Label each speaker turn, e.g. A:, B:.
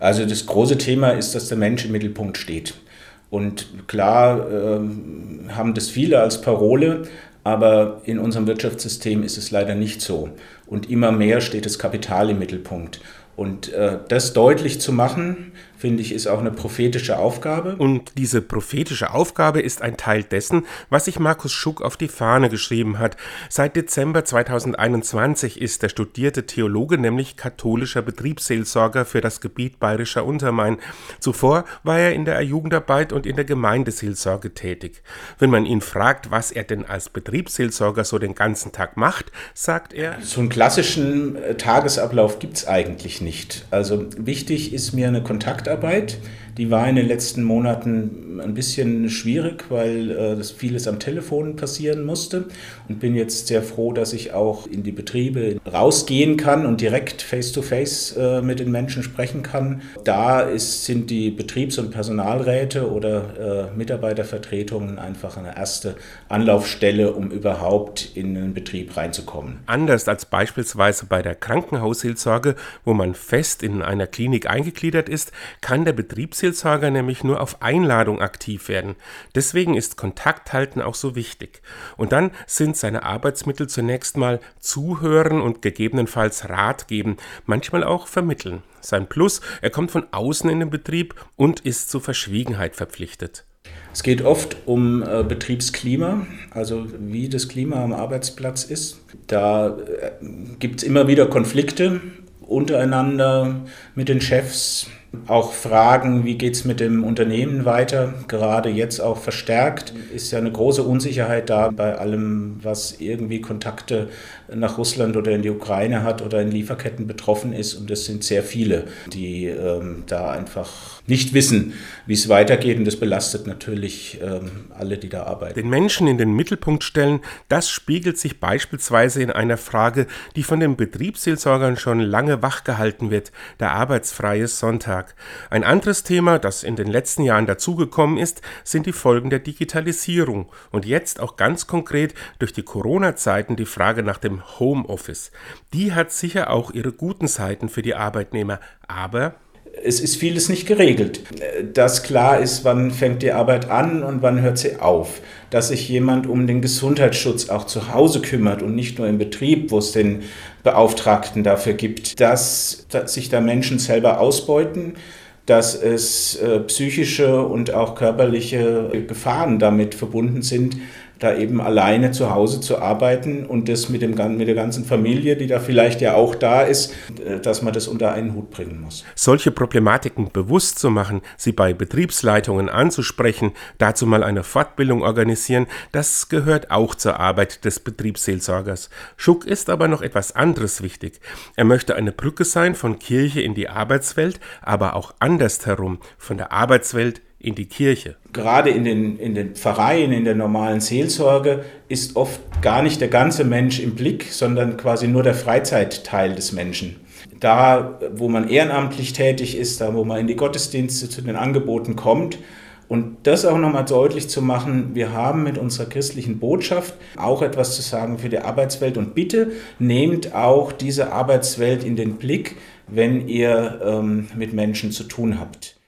A: Also das große Thema ist, dass der Mensch im Mittelpunkt steht. Und klar äh, haben das viele als Parole, aber in unserem Wirtschaftssystem ist es leider nicht so. Und immer mehr steht das Kapital im Mittelpunkt. Und äh, das deutlich zu machen, finde ich, ist auch eine prophetische Aufgabe.
B: Und diese prophetische Aufgabe ist ein Teil dessen, was sich Markus Schuck auf die Fahne geschrieben hat. Seit Dezember 2021 ist der studierte Theologe nämlich katholischer Betriebsseelsorger für das Gebiet Bayerischer Untermain. Zuvor war er in der Jugendarbeit und in der Gemeindeseelsorge tätig. Wenn man ihn fragt, was er denn als Betriebsseelsorger so den ganzen Tag macht, sagt er:
A: So einen klassischen äh, Tagesablauf gibt es eigentlich nicht. Also wichtig ist mir eine Kontakt Kontaktarbeit. Die war in den letzten Monaten ein bisschen schwierig, weil äh, das vieles am Telefon passieren musste und bin jetzt sehr froh, dass ich auch in die Betriebe rausgehen kann und direkt face-to-face -face, äh, mit den Menschen sprechen kann. Da ist, sind die Betriebs- und Personalräte oder äh, Mitarbeitervertretungen einfach eine erste Anlaufstelle, um überhaupt in einen Betrieb reinzukommen.
B: Anders als beispielsweise bei der Krankenhausseelsorge, wo man fest in einer Klinik eingegliedert ist, kann der Betriebsseelsorger nämlich nur auf Einladung aktiv werden. Deswegen ist Kontakt halten auch so wichtig. Und dann sind seine Arbeitsmittel zunächst mal zuhören und gegebenenfalls Rat geben, manchmal auch vermitteln. Sein Plus, er kommt von außen in den Betrieb und ist zur Verschwiegenheit verpflichtet.
A: Es geht oft um äh, Betriebsklima, also wie das Klima am Arbeitsplatz ist. Da äh, gibt es immer wieder Konflikte untereinander mit den Chefs, auch Fragen, wie geht es mit dem Unternehmen weiter, gerade jetzt auch verstärkt, ist ja eine große Unsicherheit da bei allem, was irgendwie Kontakte nach Russland oder in die Ukraine hat oder in Lieferketten betroffen ist. Und es sind sehr viele, die ähm, da einfach nicht wissen, wie es weitergeht. Und das belastet natürlich ähm, alle, die da arbeiten.
B: Den Menschen in den Mittelpunkt stellen, das spiegelt sich beispielsweise in einer Frage, die von den Betriebsseelsorgern schon lange wachgehalten wird, der arbeitsfreie Sonntag. Ein anderes Thema, das in den letzten Jahren dazugekommen ist, sind die Folgen der Digitalisierung. Und jetzt auch ganz konkret durch die Corona-Zeiten die Frage nach dem Homeoffice. Die hat sicher auch ihre guten Seiten für die Arbeitnehmer, aber
A: es ist vieles nicht geregelt. Dass klar ist, wann fängt die Arbeit an und wann hört sie auf. Dass sich jemand um den Gesundheitsschutz auch zu Hause kümmert und nicht nur im Betrieb, wo es den Beauftragten dafür gibt. Dass, dass sich da Menschen selber ausbeuten dass es äh, psychische und auch körperliche Gefahren damit verbunden sind, da eben alleine zu Hause zu arbeiten und das mit, dem, mit der ganzen Familie, die da vielleicht ja auch da ist, äh, dass man das unter einen Hut bringen muss.
B: Solche Problematiken bewusst zu machen, sie bei Betriebsleitungen anzusprechen, dazu mal eine Fortbildung organisieren, das gehört auch zur Arbeit des Betriebsseelsorgers. Schuck ist aber noch etwas anderes wichtig. Er möchte eine Brücke sein von Kirche in die Arbeitswelt, aber auch andersherum, von der Arbeitswelt in die Kirche.
A: Gerade in den, in den Pfarreien, in der normalen Seelsorge ist oft gar nicht der ganze Mensch im Blick, sondern quasi nur der Freizeitteil des Menschen. Da, wo man ehrenamtlich tätig ist, da, wo man in die Gottesdienste zu den Angeboten kommt, und das auch nochmal deutlich zu machen, wir haben mit unserer christlichen Botschaft auch etwas zu sagen für die Arbeitswelt. Und bitte nehmt auch diese Arbeitswelt in den Blick, wenn ihr ähm, mit Menschen zu tun habt.